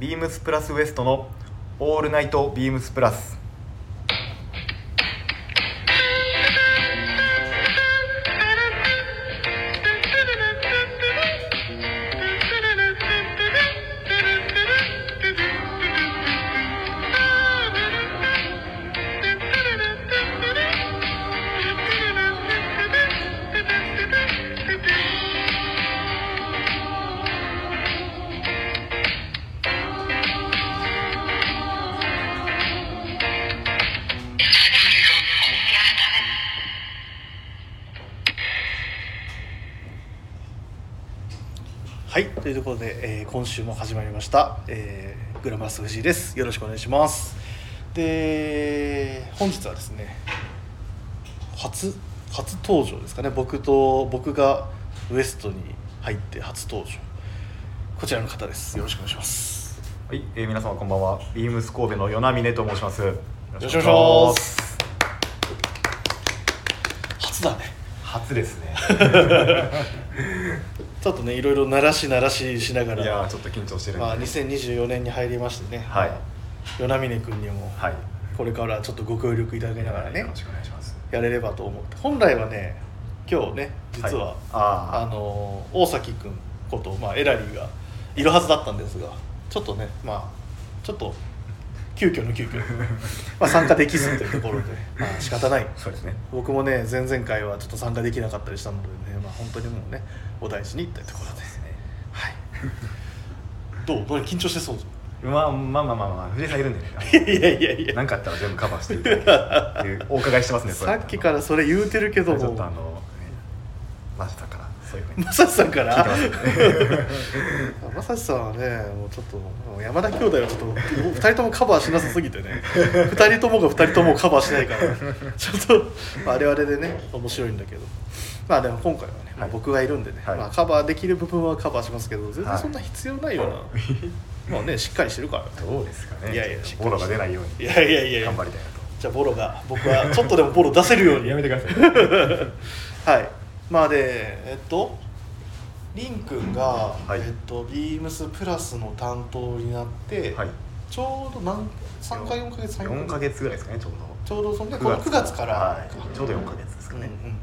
ビームスプラスウエストのオールナイトビームスプラス。今週も始まりました、えーグラマラス藤井です。よろしくお願いします。で本日はですね初初登場ですかね。僕と僕がウエストに入って初登場。こちらの方です。よろしくお願いします。はい、えー、皆様こんばんは。ビームス神戸の与那峰と申します。よろろしくお願いします。初だね。初ですね ちょっとねいろいろ鳴らし鳴らししながら。いやーちょっと緊張してるんで、まあ、2024年に入りましてね、はい。与那峰君にもはい。これからちょっとご協力いただきながらねよろしくお願いします。やれればと思って。本来はね今日ね実は、はい。あー。あの大崎君こと、まあ、エラリーがいるはずだったんですがちょっとねまあちょっと急遽の急遽。まあ参加できずというところで、まあ仕方ない。そうですね。僕もね前々回はちょっと参加できなかったりしたのでね、まあ、本当にもうねお大事にというところで。はい。どう？何緊張してそう？まあまあまあまあまあ。藤井さんいるんでね。いやいやいや何かあったら全部カバーしていただきたいっていう。お伺いしてますねさっきからそれ言うてるけどちょっとあもの、ね、マジだからそういうふうに。まさしさんから？まさしさんはねもうちょっともう山田兄弟はちょっと2人ともカバーしなさすぎてね。2人ともが2人ともカバーしないから。ちょっとまああれはあれでね面白いんだけど。まあでも今回はね、はい。僕がいるんでね、はい。まあ、カバーできる部分はカバーしますけど全然はい。そんな必要ないような、まあねしっかりしてるから。どうですかね。いやいやボロが出ないようにいやいやいやいや。頑張りたいなと。じゃあボロが僕はちょっとでもボロ出せるように。やめてください。はいまあでえっとりんくんが、はい。えっと、ビームスプラスの担当になって、はい。ちょうど何3か4か月4か月ぐらいですかねちょうちょうどそんでどこの9月から、はい、ちょうど4か月ですかね、うんうん。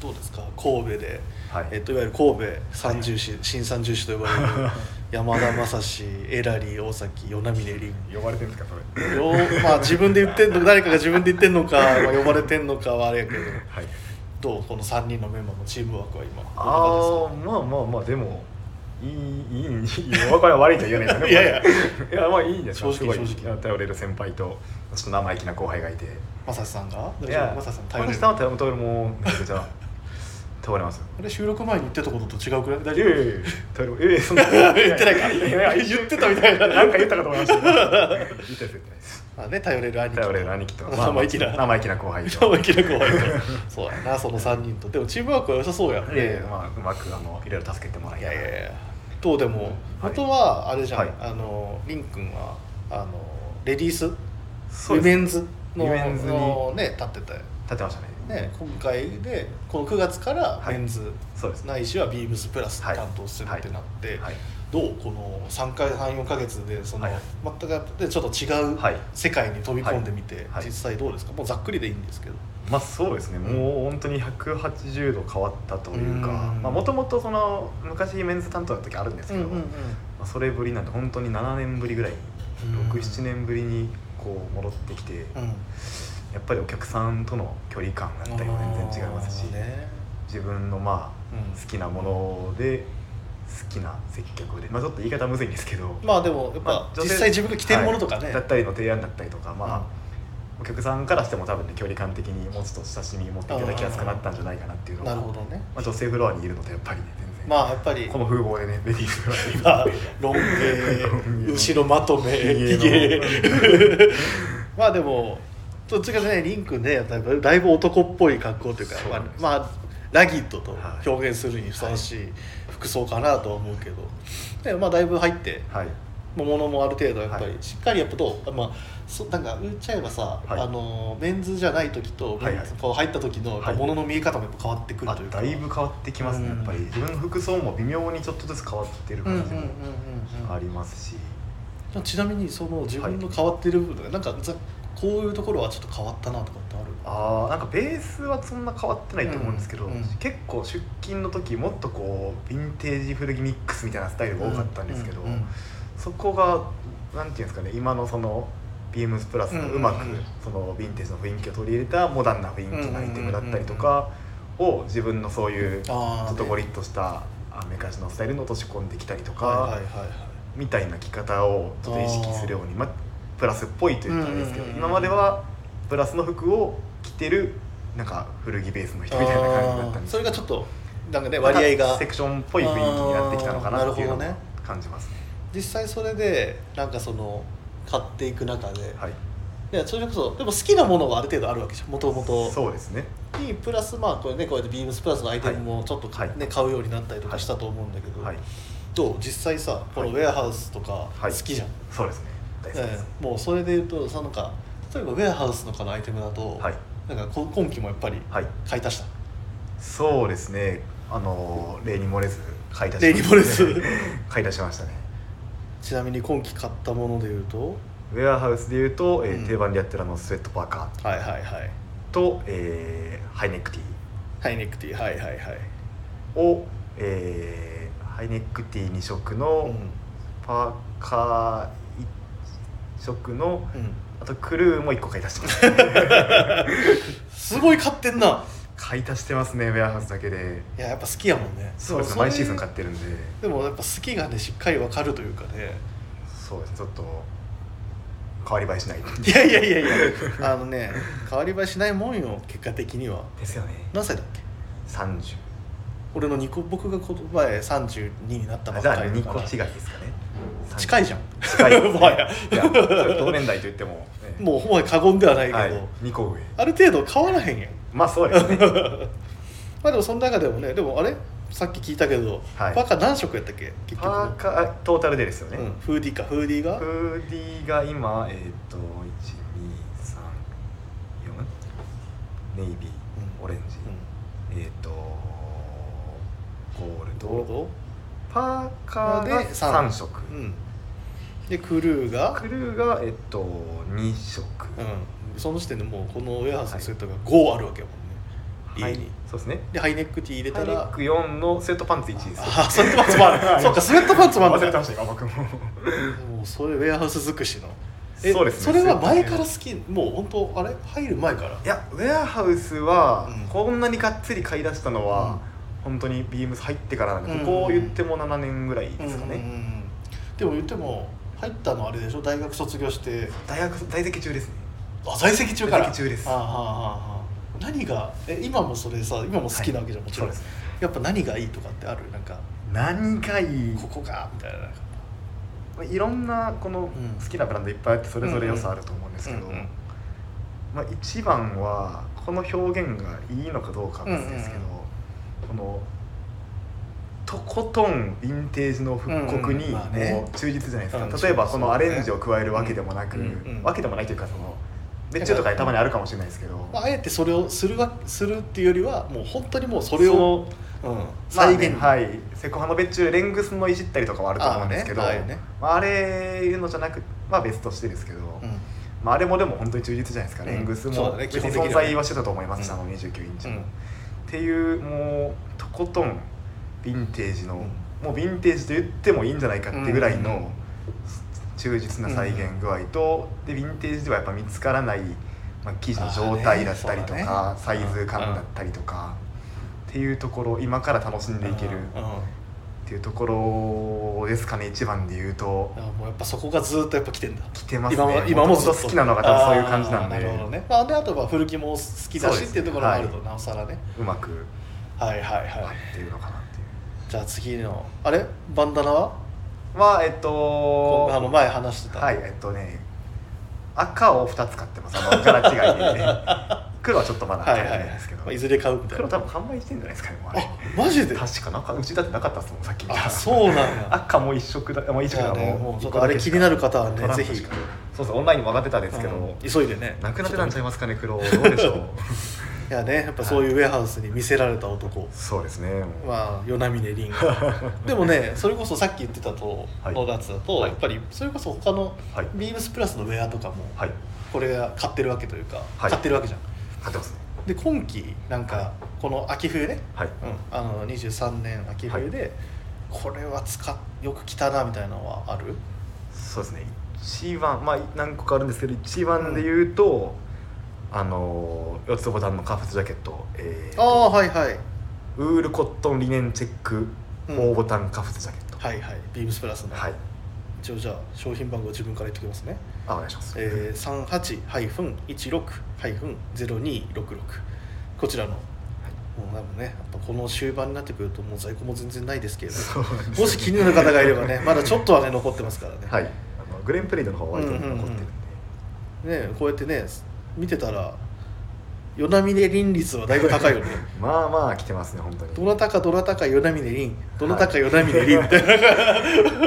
どうですか？神戸で、はい。えっと、いわゆる神戸三重士、新三重士と呼ばれる 山田正史エラリー大崎与那峰凛。呼ばれてるんですかそれ。よまあ自分で言ってんの誰かが自分で言ってんのか、まあ、呼ばれてんのかはあれやけど。はいどうこの3人のメンバーのチームワークは今ああまあまあまあでもいいいいいいお別れ悪いとは言えないですよね いやいや。いやまあいいんですよ。正直正直。頼れる先輩とちょっと生意気な後輩がいて。まさしさんが？大いやまさしさん頼れる？私さんは頼れもうめちゃくちゃ頼れます あれ収録前に言ってたことと違うくらい？大丈夫？いや 言ってないか？言ってたみたいな。なんか言ったかと思いました。言ったやつ言ってないですまあね頼れる兄貴と。頼れる兄貴と。生意気な。生意気な後輩と。生意気な後輩と。そうやなその3人と。でもチームワークは良さそうやんいやいやまあうまくあのいろいろ助けてもらいいながら。やいやいや。どうでもはい元はあれじゃん、はい。あのりんくんはあのレディース？ウィメンズのメンズにのね立ってたよ。立ってましたね。ね、今回でこの9月からはい。メンズ、そうです。ないしはビームスプラスはい。担当するってなって、はいどうこの3回半4か月でその、はい全くでちょっと違うはい。世界に飛び込んでみて、はい。実際どうですか？もうざっくりでいいんですけど。まあそうですね、もう本当に180度変わったというかうん。もともとその昔メンズ担当の時あるんですけど、まあ、それぶりなんて本当に7年ぶりぐらいにうん。67年ぶりにこう戻ってきて、うん。やっぱりお客さんとの距離感だったりも全然違いますし、自分のまあうん。好きなもので好きな接客で、まあ、ちょっと言い方むずいんですけど、まあでもやっぱ、実際自分が着てるものとかね、はい。だったりの提案だったりとかまあ、うん。お客さんからしても多分ね距離感的にもうちょっと親しみ持っていただきやすくなったんじゃないかなっていうのがなるほどね。まあ、女性フロアにいるのとやっぱりね全然、まあやっぱり。この風貌でねレディースフロアにいるまあロンロン毛毛 後ろまとめまあでもどっちかねリンクねだいぶだいぶ男っぽい格好というかまあラギットとはい。表現するにふさわしい服装かなとは思うけど、でまあだいぶ入ってはい。ものもある程度やっぱり、はい。しっかりやっぱどうまあそなんか言っちゃえばさ、はい。あのメンズじゃない時と、はいはい。メンズこう入った時のはい。ものの見え方もやっぱ変わってくるあというか、だいぶ変わってきますね、うん。やっぱり。自分の服装も微妙にちょっとずつ変わってる感じもありますし、ちなみにその自分の変わってる部分、なんかざこういうところはちょっと変わったなとかってある？あーなんかベースはそんな変わってないと思うんですけど、うん。うん結構出勤の時もっとこうヴィンテージ古着ミックスみたいなスタイルが多かったんですけど、うんうんそこがなんていうんですかね今のそのビームスプラスのうまくうんうん。うんそのヴィンテージの雰囲気を取り入れたモダンな雰囲気のアイテムだったりとかを自分のそういうちょっとゴリッとしたアメカジのスタイルに落とし込んできたりとかみたいな着方をちょっと意識するようにまあプラスっぽいと言ったらですけどうんうんうん今まではプラスの服を着てるなんか古着ベースの人みたいな感じだったんですそれがちょっとなんかね割合が。セクションっぽい雰囲気になってきたのかなっていうのをあーなるほ感じますね実際それでなんかその買っていく中で、はい。いやそれこそでも好きなものがある程度あるわけじゃんもともとそうですね。にプラスまあこれねこうやってビームスプラスのアイテムもちょっとか、はい。ね買うようになったりとかしたと思うんだけど、はいどう？実際さこのウェアハウスとか好はい。きじゃん、そうですね大好きですええ。もうそれで言うとそのなんか例えばウェアハウスのこのアイテムだと、はい。なんかこ今期もやっぱりはい。買い足した、そうですね。あの例に漏れず買い出し例に漏れず？買い出しましたね。ちなみに今期買ったもので言うと？ウェアハウスでいうと、えーうん。定番でやってるあのスウェットパーカはいはいはい。ーと、えーハイネックティハイネックティー。はいはいはい。ーを、えーハイネックティー2色のパーカー1色のうん、うん、あとクルーも1個買い足してますすごい買ってんな。買い足してますねウェアハウスだけで。いややっぱ好きやもんね。そうですね毎シーズン買ってるんで。でもやっぱ好きがねしっかりわかるというかね。そうですねちょっと変わり映えしない。いやいやいやいや。あのね変わり映えしないもんよ結果的には。ですよね。何歳だっけ？30俺の2個僕がこの前32になったばっ2かりだから。個違いですかね。近いじゃん近いね。もはや。いや同年代と言っても、ねもうほぼ過言ではないけど、はい、2個上。ある程度変わらへんやん。まあそうですね。まあでもその中でもねでもあれ？さっき聞いたけど、はい。パーカー何色やったっけ？結局パーカートータルでですよね、うん、フーディーか。フーディーが？フーディーが今えっ、と123ネイビー、うん。オレンジ、えっ、とゴールド。ゴールド？パーカーがで三3色、うんでクルーが？クルーがえっ、と2色、うん、その時点でもうこのウェアハウスのセットが5あるわけやもんね、はい。家に。そうですね。でハイネックティー入れたら？ハイネック4のスウェットパンツ1です。あスウェットパンツもある。そうかスウェットパンツもある忘れてました今僕も。もうそれウェアハウス尽くしの。えそうですね。それは前から好き？もう本当あれ？入る前から？いやウェアハウスはうん。こんなにがっつり買い出したのは、うん。本当にビームス入ってからなんで、うん。ここ言っても7年ぐらいですかね、うんうんうん。でも言っても入ったのあれでしょ？大学卒業して。大学在籍中ですね。あ在籍中から？在籍中です。あ何が？え今もそれさ今も好きなわけじゃん、もちろん。そうです。やっぱ何がいいとかってある？なんか何がいい。ここがみたいな。なんかまあいろんなこのん。好きなブランドいっぱいあってそれぞれ良さあると思うんですけど、うんうんまあ、一番はこの表現がいいのかどうかは別ですけど、このとことんヴィンテージの復刻にうんうんまあね。もう忠実じゃないですか、うん例えばそのアレンジを加えるわけでもなく、うんうんわけでもないというかその別注とかにたまにあるかもしれないですけど、まあ、あえてそれをするわするっていうよりはもう本当にもうそれそを、のう。ん、まあ再現、ねはい。セコハの別注レングスのいじったりとかはあると思うんですけどああねね。まあ、あれいうのじゃなくまあ別としてですけど、うん。まあ、あれもでも本当に忠実じゃないですか、うんレングスも別に存在はしてたと思いますし、うん。あの29インチも、うん。っていうもうとことんヴィンテージの、うんもうヴィンテージと言ってもいいんじゃないかってぐらいの忠実な再現具合と、でヴィンテージではやっぱ見つからない、まあ、生地の状態だったりとか、サイズ感だったりとか、っていうところ今から楽しんでいけるっていうところですかね一番で言うと。あもうやっぱそこがずっとやっぱ来てんだ。来てますね。今もずっと。好きなのが多分そういう感じなんで。なるほどね、まあ、であとは古着も好きだしっていうところもあると、はいなおさらね。うまくはいはいはい、合ってるのかな。じゃあ次のあれ？バンダナは？はえっとこあの前話してた。はいえっとね赤を2つ買ってます。あの柄違いで、黒はちょっとまだ買えはいはいはいてないですけど、まあ、いずれ買うみたいな。黒多分販売してんじゃないですかねもう。あれあマジで？確かなんかうちだってなかったっすもんさっき見たら。あそうなんや。赤も一色だもう一色だねもうちょっとあれ気になる方はねぜひ。そうそうオンラインにも上がってたんですけど、うん。急いでね。なくなってたんちゃいますかね黒。どうでしょう いやねやっぱそういうウェアハウスに見せられた男、そうですねもう。まあ与那嶺凛 でもねそれこそさっき言ってたとはい。のやつだと、はい。やっぱりそれこそ他のはい。ビームスプラスのウェアとかもはい。これが買ってるわけというか、はい。買ってるわけじゃん。買ってます。ねで今期なんかこの秋冬ね、はい。うん、あの23年秋冬で、これは使っよく着たなみたいなのはある？そうですね。一番まあ何個かあるんですけど一番で言うと、あの四つボタンのカフスジャケット、えーああはいはい。ウールコットンリネンチェック。うん。4ボタンカフスジャケット、はいはい。ビームスプラスの、はい。一応じゃあ商品番号自分から言っておきますね。あお願いします、えー、38-16-0266こちらの。もう多分ねやっぱこの終盤になってくるともう在庫も全然ないですけれどそうなんですもし気になる方がいればね まだちょっとはね残ってますからね、はい。あのグレンプレイドの方は割と残ってるんで、ねこうやってね見てたら与那嶺凛率はだいぶ高いよね。まあまあ来てますね本当に。どなたかどなたか与那嶺凛どなたか与那嶺凛みたいない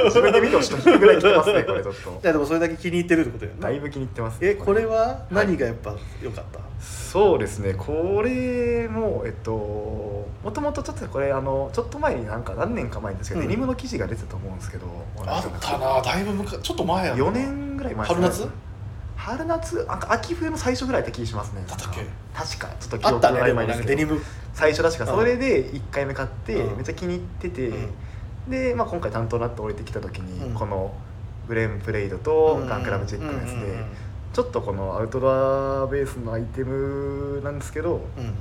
自分で見てほしいぐらい来てますねこれちょっと。やでもそれだけ気に入ってるってことよねだいぶ気に入ってますねえこれ。は何い。がやっぱ良かった、そうですねこれもえっともともとちょっとこれあのちょっと前になんか何年か前にですけど、うん。デニムの生地が出てたと思うんですけどあったなだいぶ昔ちょっと前やな。4年ぐらい前春夏？春夏秋冬の最初ぐらいって気しますね。だったっけ？確か。ちょっと記憶が曖昧ですけど。なんかデニム。最初確かうんそれで1回目買ってうん。めっちゃ気に入ってて、うん。で、まあ、今回担当になって降りてきた時に、うん。このグレンプレイドとガンクラブチェックのやつで、ちょっとこのアウトドアベースのアイテムなんですけど、うんうん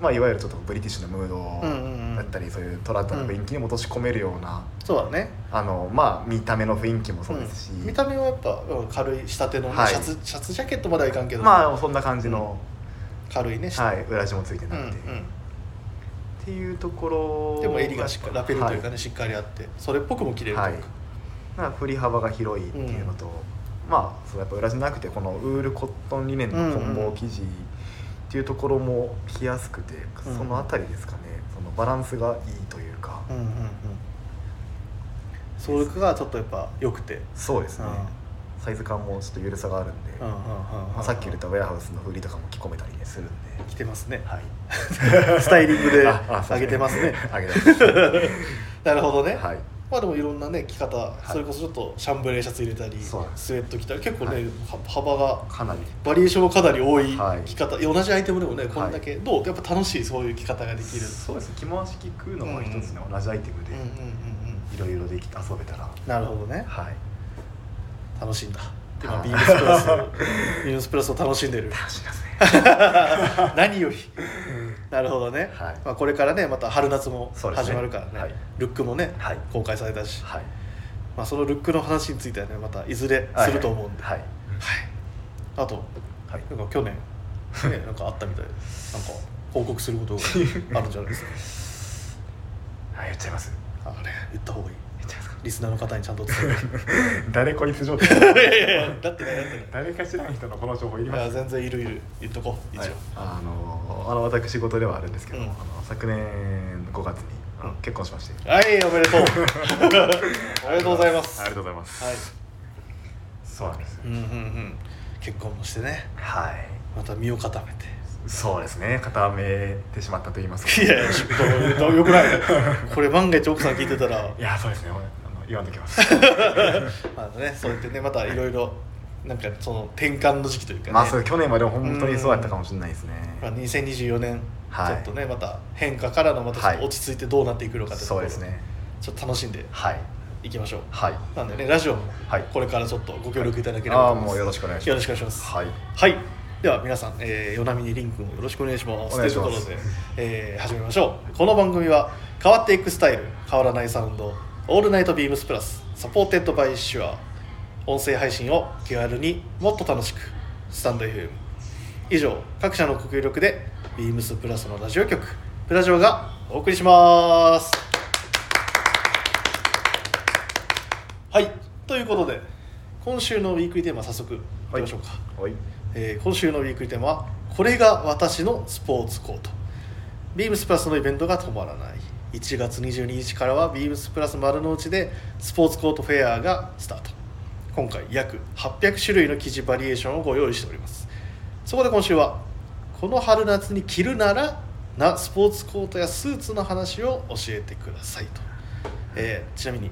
まあ、いわゆるちょっとブリティッシュなムードだったり、そういうトラッドの雰囲気にも落とし込めるような、そうだね。あのまあ見た目の雰囲気もそうですし、うん。見た目はやっぱうん軽い仕立てのシャツシャツジャケットまではいかんけど。まあそんな感じの、軽いね、はい、裏地もついてなくて、っていうところん、でも襟がしっかりラペルというかね、はしっかりあってそれっぽくも着れると。い。うか、振り幅が広いっていうのと、まあそうやっぱ裏地なくてこのウールコットンリネンの混紡生地っていうところも着やすくて、うん。そのあたりですかね。そのバランスがいいというか、うんうんうん。それがちょっとやっぱ良くて、そうですね、うん。サイズ感もちょっと緩さがあるんで、うんうんまあ、さっき言ったウェアハウスのフリとかも着込めたりねするんで、着てますね。はい、スタイリングで上げてますね。上げてます。なるほどね、はいまあでもいろんなね着方、それこそちょっとシャンブレーシャツ入れたりスウェット着たり結構ね、はい。は幅がかなり。バリエーションもかなり多いはい。着方、同じアイテムでもねこんだけ、どうやっぱ楽しいそういう着方ができる。そうですね。着回し着くのも一つね、同じアイテムでうんうんうんうんいろいろできて遊べたら。なるほどね。はい。楽しいんだではいビームスプラス。ビームスプラスを楽しんでる。楽しみですね。何より。なるほどね、はい。まあ、これからねまた春夏も始まるからね。はい。ルックもね、はい。公開されたし、はい。まあ、そのルックの話についてはねまたいずれすると思うんで、はい。はい。あとはい。なんか去年、ね、なんかあったみたいで。なんか報告することがあるんじゃないですか。はい言っちゃいます？あれ言った方がいいリスナーの方にちゃんと伝 誰こいつ状態？え るいやいやだってねだってね。誰か知らん人のこの情報いりいやます全然いるいる。言っとこう一応、はい。あのあの私事ではあるんですけど、うん。あの昨年5月にあのうん。結婚しまして、はい、おめでとう。おめでとうございます。ありがとうございます、はい。そうなんですうんうんうん。結婚もしてね、はい。また身を固めて。そうですね。固めてしまったと言いますか。いやいや、どうよくない。これ万が一奥さん聞いてたら、いやそうですね言わんときますま あね、そうやってね、またいろいろ。なんかその転換の時期というかね。まあそう去年までは本当にそうやったかもしれないですねまあ、2024年、はいちょっとね、また変化からのまたちょっと落ち着いてどうなっていくのかところそうですねちょっと楽しんではいいきましょう。はいなんでね、ラジオもはいこれからちょっとご協力いただければと思います。ああもうよろしくお願いしますよろしくお願いします。はいはい。では皆さん、えー、与那嶺凛君をよろしくお願いします。お願いしますというところで、えー始めましょう。この番組は変わっていくスタイル、変わらないサウンド、オールナイトビームスプラス、 supported by SHURE、音声配信を気軽にもっと楽しく、スタンド FM。以上、各社のご協力で、ビームスプラスのラジオ局、プラジオがお送りします。はい。ということで、今週のウィークリーテーマ早速いきましょうか。はいえー今週のウィークリーテーマは「これが私のスポーツコート」ビームスプラスのイベントが止まらない1月22日からはビームスプラス丸の内でスポーツコートフェアがスタート。今回約800種類の生地バリエーションをご用意しております。そこで今週はこの春夏に着るならなスポーツコートやスーツの話を教えてくださいと、えーちなみに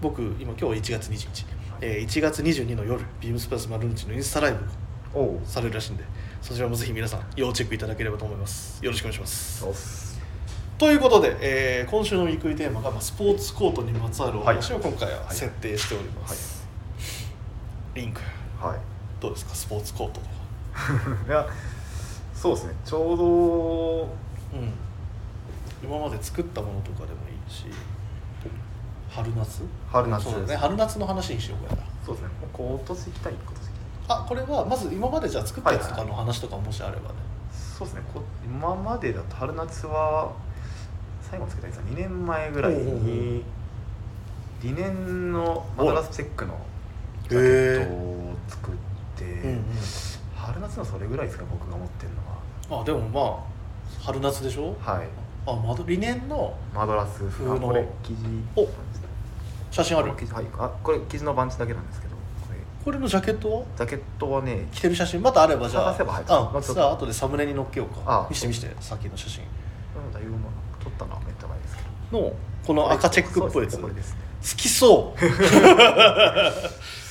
僕今今日1月21日、えー1月22の夜ビームスプラス丸の内のインスタライブおおされるらしいんでそちらもぜひ皆さん要チェックいただければと思います。よろしくお願いしますということで、えー今週のウィークリーテーマが、まあ、スポーツコートにまつわるお話を今回ははい。設定しております、リンクはい。どうですか？スポーツコートとか。いやそうですね。ちょうどうん。今まで作ったものとかでもいいし春夏？春夏そうだね。春夏の話にしようか。なそうですね。今年行きたい今年行きたい。あこれはまず今までじゃあ作ったやつとかの話とかもしあればね、そうですね。こ今までだと春夏は最後につけたやつは2年前ぐらいにリネンのマドラスチェックのジへャケえットを作って、うんうん。春夏のそれぐらいですか僕が持ってるのあでもまあ春夏でしょ？ははい。あマドリネンの？マドラス風のあこれ生地。お。写真あるはい。あこれ生地のバンチだけなんですけどこれ。これのジャケットは？ジャケットはね着てる写真？またあればじゃあ。探せば入っあまああ後でサムネに載っけようか。あ。見して見してさっきの写真。だいぶまあ撮ったのはめっちゃ前ですけど。のこの赤チェックっぽいやつ。ねこれですね。きそう。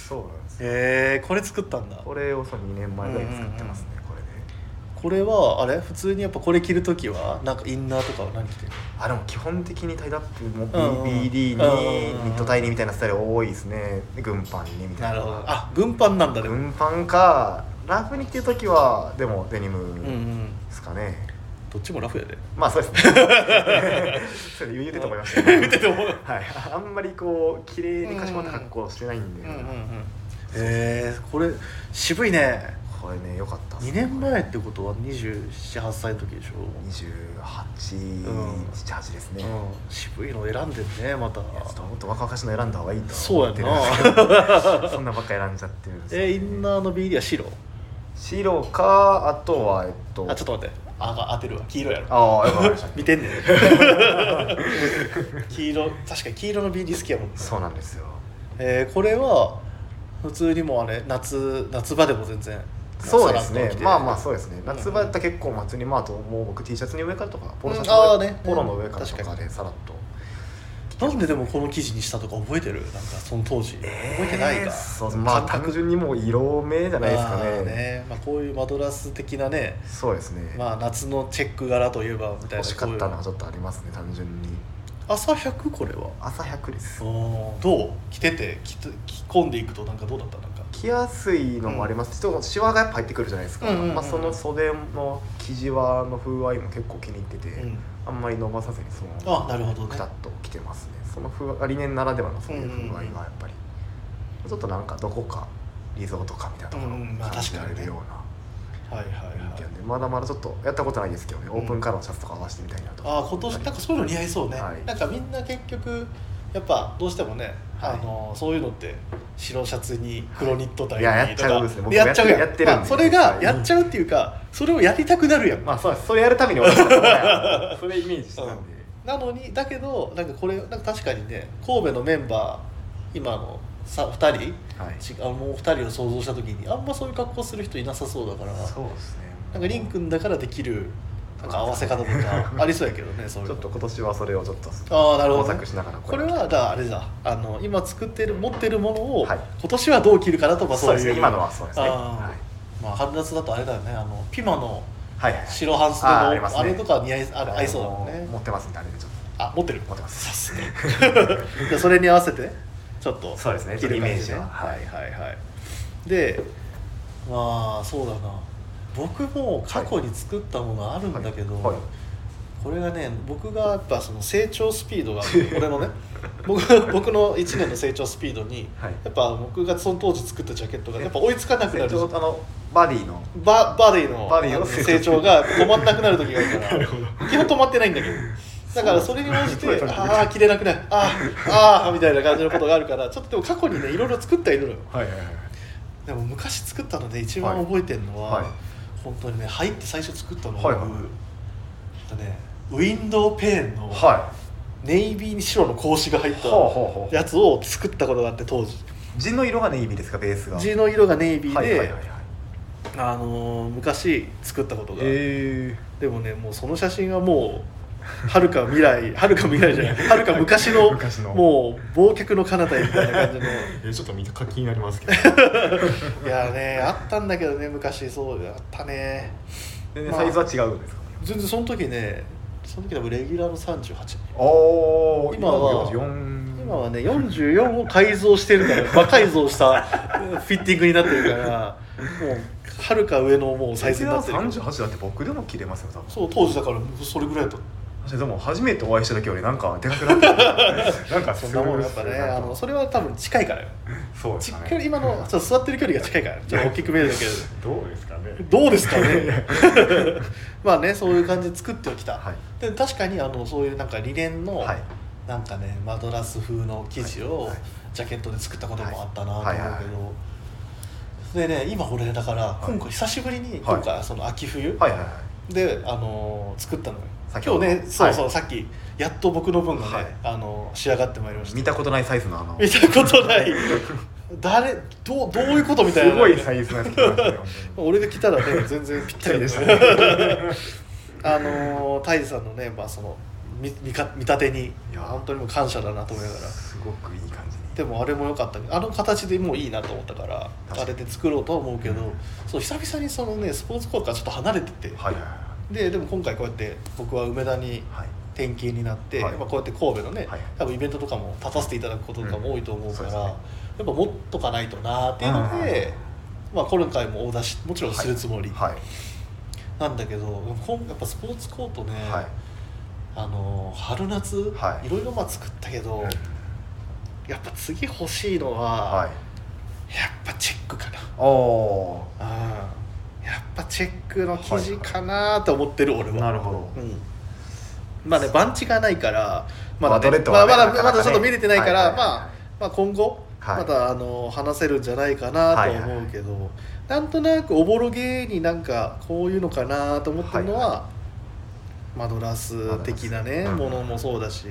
そうなんですえこれ作ったんだ。これをそう2年前ぐらいに作ってますね、これで。これはあれ？普通にやっぱこれ着るときはなんかインナーとかは何着てるあでも基本的にタイドアップもうんうん。BD にニットタイにみたいなスタイル多いですね。で軍パンにみたな。いるなほど。あ軍パンなんだでも。軍パンかラフに着てる時はでもデニムですかね、どっちもラフやで。まあそうですね。それ言うてと思いましたね。言うてて思う。はい。あんまりこう綺麗にかしこまった格好してないんで、うんうんうん。へえこれ渋いね。これね良かったっす2年前ってことは278歳の時でしょ？28、うん78ですね、うん。渋いの選んでんねまた。ちょっともっと若々しいの選んだ方がいいとはそうやな。そんなばっか選んじゃってるんですよえインナーの BD は白？白かあとはえっとあちょっと待ってあが当てるわ。黄色やろ。ああよくわかりました見てんねん。黄色確かに黄色の BD 好きやもんねそうなんですよ。えーこれは普通にもうあれ夏夏場でも全然そうですね。まあまあそうですね。ん。夏場やったら結構祭りまああともう僕 T シャツに上からとかポロシャツうん。ね。ポロの上からとかでさらっとなんででもこの生地にしたとか覚えてる？なんかその当時、覚えてないか。そうまあ単純にもう色目じゃないですかね。ね。まあ、こういうマドラス的なね。そうですね、まあ夏のチェック柄といえばみたいな欲しかったのはちょっとありますね単純に。朝100これは？朝100です。どう？着てて？着て着込んでいくとなんかどうだった？なんか。着やすいのもあります。し、ちょっとシワがやっぱ入ってくるじゃないですか、うんうんうんまあ、その袖の生地輪の風合いも結構気に入ってて、うんあんまり伸ばさずにそのあなるほどね。くたっと着てますね。その風合い理念ならではのそういう風合いはやっぱり、ちょっとなんかどこかリゾートかみたいなところをうんまあ感じられるようなはいはいはい。雰囲気なんでまだまだちょっとやったことないですけどね、うんオープンカラーのシャツとか合わせてみたいなとああ今年なんかそういうの似合いそうね、はい。なんかみんな結局やっぱどうしてもね、はい。あのそういうのって白シャツに黒ニットタイいややっにとかちゃうんですね僕やっちゃうやってるそれがやっちゃうっていうかそれをやりたくなるやん、まあそうそれやるために それイメージしてたんで、なのにだけどなんかこれなんか確かにね神戸のメンバー今のさ2人はい。ちあもう2人を想像した時にあんまそういう格好する人いなさそうだから。そうですね。なんかリン君だからできるなんか合わせ方とか ありそうやけどねそういうの。ちょっと今年はそれをちょっとああなるほどね、しながらこれはだあれだ。あの今作ってる持ってるものを、はい。今年はどう着るかなとかそういうですね。今のはそうですね。はい。まあ春夏だとあれだよね。あのピマのはいはい。白半袖のあ,、あーありますね。れとか似合いあれ合いそうだもんね。持ってますんであれでちょっあ持ってる？持ってます。さすが。それに合わせてちょっとそうですね。イメージは。はいはい。はいはい。でまあそうだな僕も過去に作ったものあるんだけど、はい。はい。これがね僕がやっぱその成長スピードが 俺のね。僕僕の1年の成長スピードに、はい。やっぱ僕がその当時作ったジャケットがやっぱ追いつかなくなる。成長あのバディの。ババディのバディの。成長が止まんなくなる時があるから 基本止まってないんだけど。だからそれに応じて ああ着れなくないああああみたいな感じのことがあるからちょっとでも過去にねいろいろ作ってはいるのよ。はいはいはい。でも昔作ったので一番覚えてるのは、はい本当にね入って最初作ったのは、はいはい。僕えっとねウィンドウペーンのはネイビーに白の格子が入ったやつを作ったことがあって当時。い地の色がネイビーですかベースが？地の色がネイビーで、はいはいはいはい。あのー昔作ったことが、えでもねもうその写真はもうはるか未来はるか未来じゃないはるか昔の昔の。もう忘却の彼方へみたいな感じの。えちょっと見た気になりますけど。いやねあったんだけどね昔。そうあったね。まあ全然サイズは違うんですか、全然その時ねその時多分レギュラーの38おお今は44今はね44を改造してるから 魔改造したフィッティングになってるからもうはるか上のもうサイズになってる。38だって僕でも切れますよ多分。そう当時だからそれぐらいだった。私でも初めてお会いした時よりなんかでかくなっ なんかそんなもんやっぱね。あのそれは多分近いからよ。そうですね。い今のちょっと座ってる距離が近いから。ちょっと大きく見えるだけで。どうですかね。どうですかね。まあねそういう感じで作ってきた、はい。で確かにあのそういうなんかリネンの、はい。なんかねマドラス風の生地をはい。ジャケットで作ったこともあったなと思うけど、でね今俺だから今回久しぶりにはい。今回その秋冬はいはいはいで、あのー作ったのよ。今日ねそうそう、はいさっきやっと僕の分がね、はい。あの仕上がってまいりました。見たことないサイズのあの。見たことない。誰どうどういうことみたいな。すごいサイズのやつ来ましたね本俺が来たらね 全然ぴったりでしたぴったあのー泰治さんのねまあその見見か見立てにいや本当にもう感謝だなと思いながら。すごくいい感じ。にでもあれも良かったねあの形でもういいなと思ったからあれで作ろうとは思うけど、うん。そう久々にそのねスポーツコートからちょっと離れてて、はいはいででも今回こうやって僕は梅田にはい。転勤になって、はい。まあ、こうやって神戸のね、はい多分イベントとかも立たせていただくこととかも多いと思うから、うんね。やっぱ持っとかないとなっていうので、まあ、今回もオーダーしもちろんするつもりはい。なんだけど、今やっぱスポーツコートね、はい。あの春夏、はい。いろいろまあ作ったけど、うんやっぱ次欲しいのは、はい。やっぱチェックかな。おおうん。やっぱチェックの生地かなと思ってる、俺は。なるほど。うん。まあね番地がないからまだ、ねまあ、まだまだちょっと見れてないから、はいはいはい。まあ、まあ今後、はい。またあの話せるんじゃないかなと思うけど、なんとなくおぼろげになんかこういうのかなと思ってるのは、はマドラス的なねものもそうだし、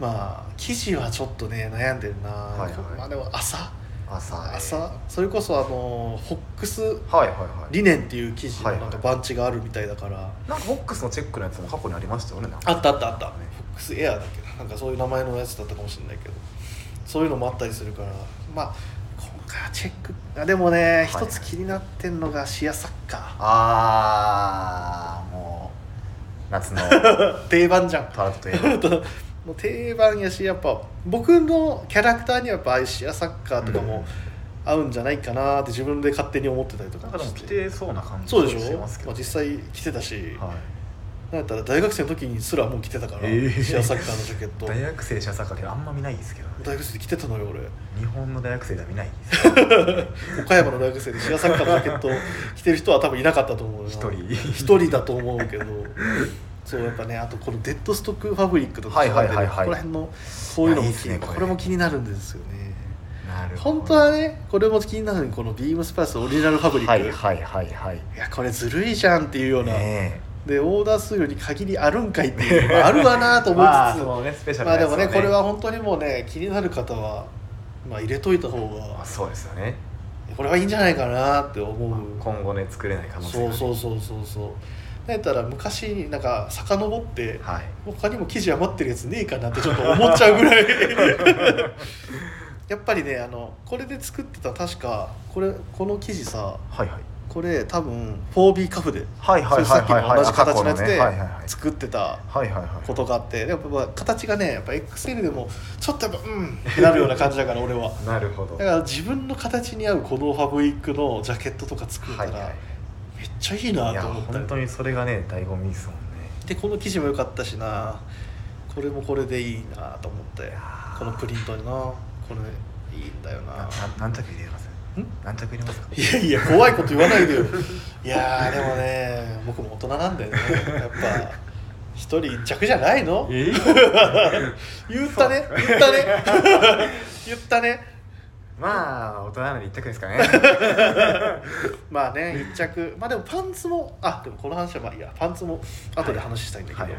まあ生地はちょっとね悩んでるな、はいはい。まあでも朝。朝朝。それこそあのホックスはいはいはい。リネンっていう生地のはいなんか番地があるみたいだから、なんかボックスのチェックのやつも過去にありましたよねあったあったあった。フォックスエアだっけな。なんかそういう名前のやつだったかもしれないけど。そういうのもあったりするから。まあ今回はチェック。あでもねい一つ気になってんのがシアサッカああもう夏のー 定番じゃん。パラッとといえば もう定番やしやっぱ僕のキャラクターにはやっぱああいうシアサッカーとかも合うんじゃないかなって自分で勝手に思ってたりとかして。着てそうな感じそうでしょ？してますけど。まあ、実際着てたし、はい。なんやったら大学生の時にすらもう着てたから、えー。シアサッカーのジャケット。大学生シャサッカーってあんま見ないですけど大学生で着てたのよ俺。日本の大学生では見ないですよ。岡山の大学生でシアサッカーのジャケット着てる人は多分いなかったと思うよ。一人。一人だと思うけどそうやっぱねあとこのデッドストックファブリックとかはいはいはいはい。ここら辺のこういうのもいやいいっすねこれ。これも気になるんですよね。なるほど。本当はねこれも気になるのにこのビームスプラスオリジナルファブリック、い、はいはいはいはい。やこれずるいじゃんっていうような、ねでオーダー数より限りあるんかいっていうのがあるわなとえ思いつつ、まあそのねスペシャルまあでもねこれは本当にもうね気になる方は、まあ、入れといた方がまあそうですよね。これはいいんじゃないかなって思う、今後ね作れない可能性そうがそうそうそうそうだったら昔なんか遡ってはい。他にも生地余ってるやつねえかなってちょっと思っちゃうぐらい。やっぱりねあのこれで作ってた確かこれこの生地さはいはい。これ多分 4B カフで。はいはいそれさっきの同じ形のやつで作ってたはいはいはい。ことがあってやっぱまあ形がねやっぱ XL でもちょっとやっぱうんってなるような感じだから俺は。なるほど。だから自分の形に合うこのファブリックのジャケットとか作れたら、はいはいめっちゃいいなと思った。本当にそれがね醍醐味ですもんね。でこの生地も良かったしな。これもこれでいいなと思って。ー。このプリントにな。これいいんだよな。なな何着入れます？ん？何着入れますか？いやいや怖いこと言わないでよ。いやーでもね僕も大人なんだよね。やっぱ一人一着じゃないの？え 言ったね。言ったね。言ったねまあ大人なので一着ですかね。まあね一着。まあでもパンツもあでもこの話はまあいいや。パンツも後で話したいんだけど、はい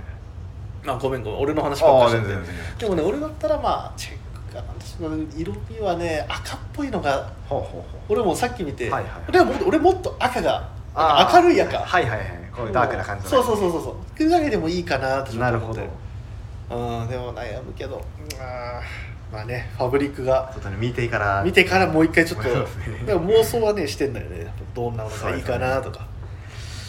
あごめんごめん。俺の話ばっかりしてで。もね俺だったらまあチェックかな。私の色味はね赤っぽいのがほうほうほ俺もさっき見て、はいはい俺はもっと俺もっと赤が明るい赤。はいはいはい。こういうダークな感じのそうそうそうそうそう。ぐらいでもいいかなってちょっなるほど。うんでも悩むけど。うんあーまあねファブリックがちょっとね見てから。見てからもう一回ちょっと ね。でも妄想はねしてんだよね。どんなのがいいかなとか、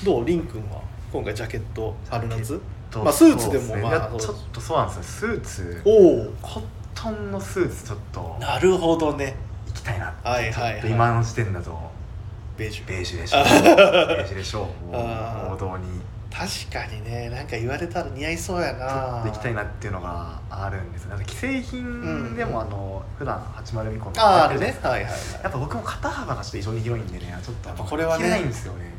どう？りんくんは今回ジャケット春夏？とまあスーツでもまあいやちょっとそうなんですよ。スーツ。おおコットンのスーツちょっと。なるほどね。行きたいなはいはいはい。今の時点だと。ベージュ。ベージュでしょう。ベージュでしょう。王道に確かにねなんか言われたら似合いそうやな。っと行きたいなっていうのがあるんですよなんか既製品でもあの普段80ミコンあああるね。はいはいはい。やっぱ僕も肩幅がちょっと異常に広いんでねちょっとこれはね着れないんですよね。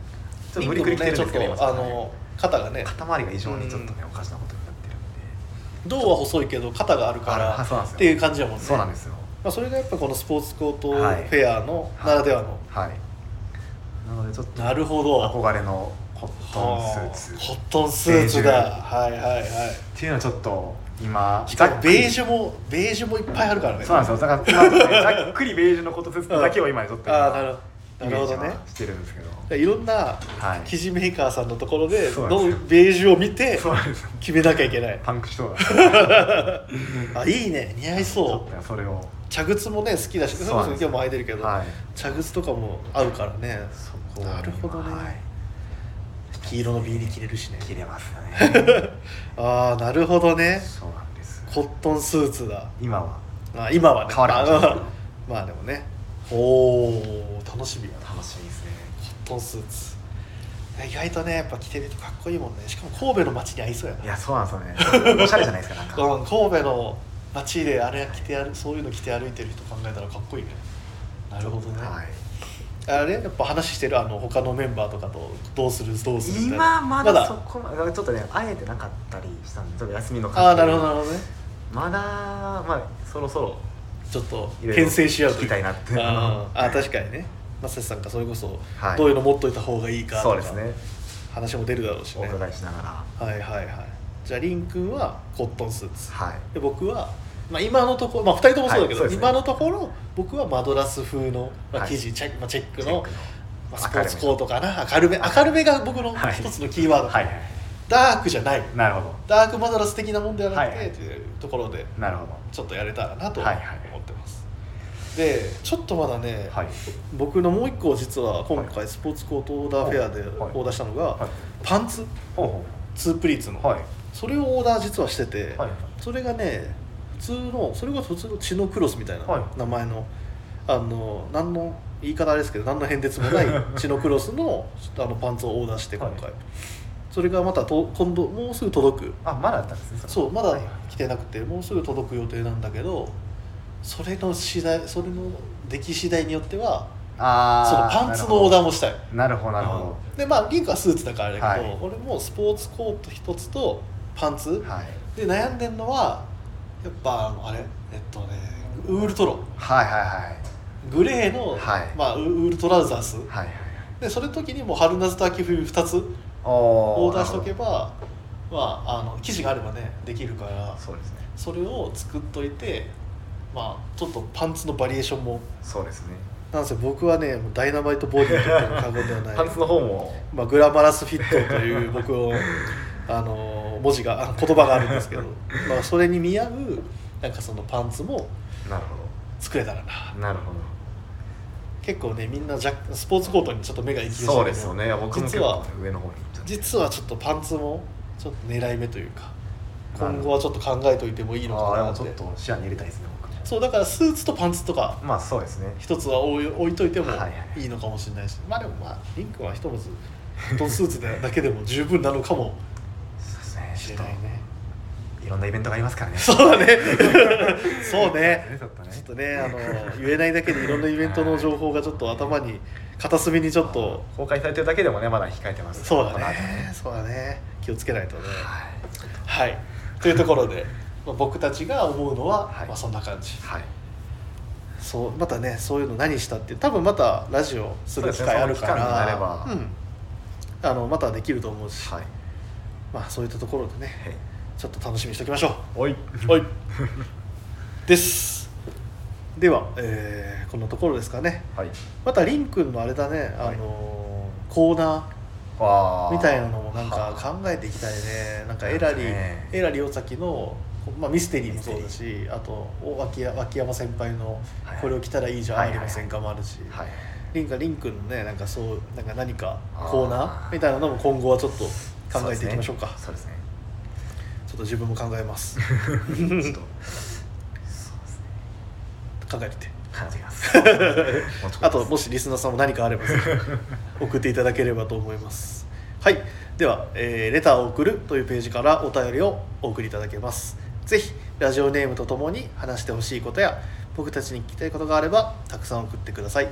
ちょっと無理くり着てるんちょっですけど今とあの肩がね。肩周りが異常にちょっとねおかしなことになってるんで。胴は細いけど肩があるからっていう感じやもんね。そうなんですよ。まあ、それがやっぱこのスポーツコートフはい。ェアのならではの、はい。なのでちょっとなるほど。憧れのコットンスーツ。はあコットンスーツだ。ベージュ。はいはいはい。っていうのはちょっと今しかもベーュジュもベージュもいっぱいあるからね。そうなんですよ。だからねざっくりベージュのコットンスーツだけを今ちょっと今ああなるなるほどね。してるんですけど。いろんなはい。生地メーカーさんのところでのベージュを見てそうなんですよ。決めなきゃいけない。パンクしそうだ。あいいね。似合いそう。それを。茶靴もね好きだしそれこそ今日も履いてるけど、はい。茶靴とかも合うからね。なるほどね、はい黄色のビーに着れるしね。切れますよね。ああなるほどね。そうなんです。コットンスーツだ。今は。あ今はね。変わらないまあまあでもね。おお楽しみやな。楽しみですね。コットンスーツ。意外とねやっぱ着てるとかっこいいもんね。しかも神戸の街に合いそうやな。いやそうなんですよね。おしゃれじゃないですかなんか。うん、神戸の街であれ着て歩そういうの着て歩いてる人考えたらかっこいいね。なるほどね、はいあれ？やっぱ話してるあの他のメンバーとかとどうするどうするみたい今まだまそこまでちょっとね会えてなかったりしたんでちょっと休みのああなるほどどなるほどね。まだまあそろそろちょっと牽制し合う聞きたいなって。あーあはい。確かにね。マセさんがそれこそはい。どういうの持っといた方がいいかとか。そうですね。話も出るだろうしおね伺いしながら。はいはいはい。じゃありんくんはコットンスーツ。はい。で僕は、まあ、今のところ、まあ、2人ともそうだけど、はいね。今のところ僕はマドラス風の、まあ、はい。生地、チェックまあ、チェックのまあ、スポーツコートかな。明るめ明るめが僕のはい。一つのキーワード、はいはい。ダークじゃない。なるほど。ダークマドラス的なもんではなくて、はいというところでなるほど。ちょっとやれたらなと思っはいはい。てます、でちょっとまだね、はい。僕のもう一個実は今回スポーツコートオーダーフェアではい。オーダーしたのが、はい。パンツ。ツープリーツの、うはい。それをオーダー実はしてて、はい。それがね普通のそれが普通の血のクロスみたいなはい。名前の、あの何の言い方ですけど何の変哲もない 血のクロスのあのパンツをオーダーして今回、はいそれがまたと今度もうすぐ届く。あまだあったんですねれ。そうまだはい来てなくてもうすぐ届く予定なんだけどそれの次第それの出来次第によってはあそのあパンツのオーダーもしたい。なるほど。なるほうんでまあリンクはスーツだからあれだけど、はい。俺もスポーツコート一つとパンツ、どはい。で悩んでんのはやっぱあのあれ？えっとねウールトロ。はいはいはい。グレーの、はい。まあ、ウウールトラウザース。はいはいはい。でそれの時にもう春夏と秋冬2つおオーダーしとけばばまああの生地があればねできるからそうですね。それを作っといてまあちょっとパンツのバリエーションも。そうですね。なんせ僕はねダイナマイトボディと言っても過言ではない。パンツの方も。まあ、グラマラスフィットという僕のあの文字があ言葉があるんですけど、まあ、それに見合うなんかそのパンツもなる作れたらな。ほどなるほど。結構ねみんなジャスポーツコートにちょっと目が行きそうですよね。僕も結実は構上の方に実はちょっとパンツもちょっと狙い目というか今後はちょっと考えといてもいいのあかなって。ちょっと視野に入れたいですねそうだからスーツとパンツとかまあそうですね。一つは置い置いといてもはいはいのかもしれないし、まあでもまあリンクはひとまずフットンスーツでだけでも十分なのかもちょっとしれないね。いろんなイベントがありますからね。そうだね。そうね。ちょっとね。あの言えないだけでいろんなイベントの情報がちょっと頭に片隅にちょっと公開されてるだけでもねまだ控えてます。そうだこの後ね。そうだね。気をつけないとね。はい。はい。というところで、まあ、僕たちが思うのは、はい。まあ、そんな感じ。はい。そうまたねそういうの何したって多分またラジオする機会あるからねうん。あのまたできると思うし、はいまあそういったところでねはい。ちょっと楽しみにしておきましょおい。うはい。です。では、えーこんなところですかね。はい。またりんくんのあれだね、あはい。のーコーナわー。みたいなのもなんかは考えていきたいね。なんかエラリねエラリ大崎の、まあ、ミステリーもそうだしあとお脇や脇山先輩のはい「これを着たらいいじゃはいありませんか」もあるし、はい。りんかりんくんのねなんかそうなんか何かコーナー。みたいなのも今後はちょっと考えていきましょうか。そうですね。ちょっと自分も考えます。そうですね。ちょっと考えてて。考えてきます。あともしリスナーさんも何かあれば送っていただければと思います。はい。では、えーレターを送る」というページからお便りをお送りいただけます。ぜひラジオネームとともに話してほしいことや僕たちに聞きたいことがあればたくさん送ってください。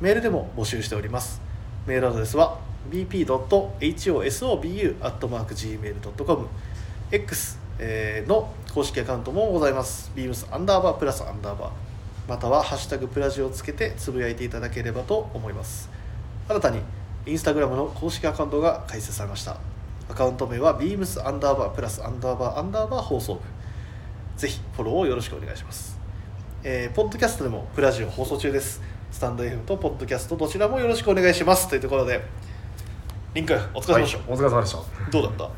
メールでも募集しております。メールアドレスは bp.hosobu.gmail.com X の公式アカウントもございます。beams アンダーバープラスアンダーバーまたは「ハッシュタグプラジ」をつけてつぶやいていただければと思います。新たにインスタグラムの公式アカウントが開設されました。アカウント名は beams アンダーバープラスアンダーバーアンダーバー放送部。ぜひフォローをよろしくお願いします。えーポッドキャストでもプラジオ放送中です。スタンド F とポッドキャストどちらもよろしくお願いします。というところでリンクお疲れ様でした、はいお疲れ様でした。どうだった？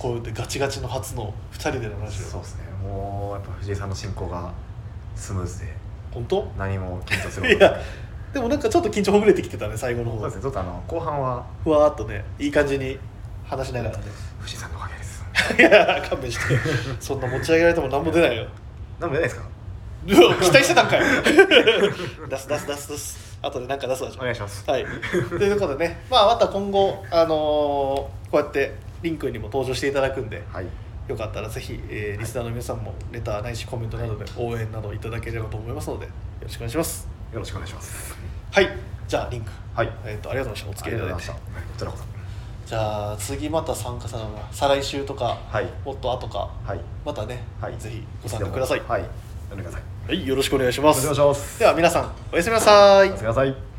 こうやってガチガチの初の2人でのラジオそうですね。もうやっぱ藤井さんの進行がスムーズで。本当？何も緊張するいやでもなんかちょっと緊張ほぐれてきてたね最後の方。そうですね。ちょっとあの後半は。ふわーっとねいい感じに話しながらね。藤井さんのおかげです。いや勘弁して。そんな持ち上げられても何も出ないよ。何も出ないですか？期待してたんかい。出す出す出す。出す後で何か出すわじゃお願いします。はい。ということでね まあまた今後あのーこうやってリンクにも登場していただくんではい。よかったらぜひ、えーリスナーの皆さんもレターないしコメントなどで応援などいただければと思いますのでよろしくお願いします。よろしくお願いします。はい。じゃあリンク。はい。えー、とありがとうございました。お付き合いいた。だいてありがとうございました。こちらこじゃあ次また参加されるのは再来週とか、はい。もっと後かそはい。またね、はい。ぜひご参加ください。はい。お願いくださいはいよろしくお願いします。では皆さんおやすみなさい。おやすみなさい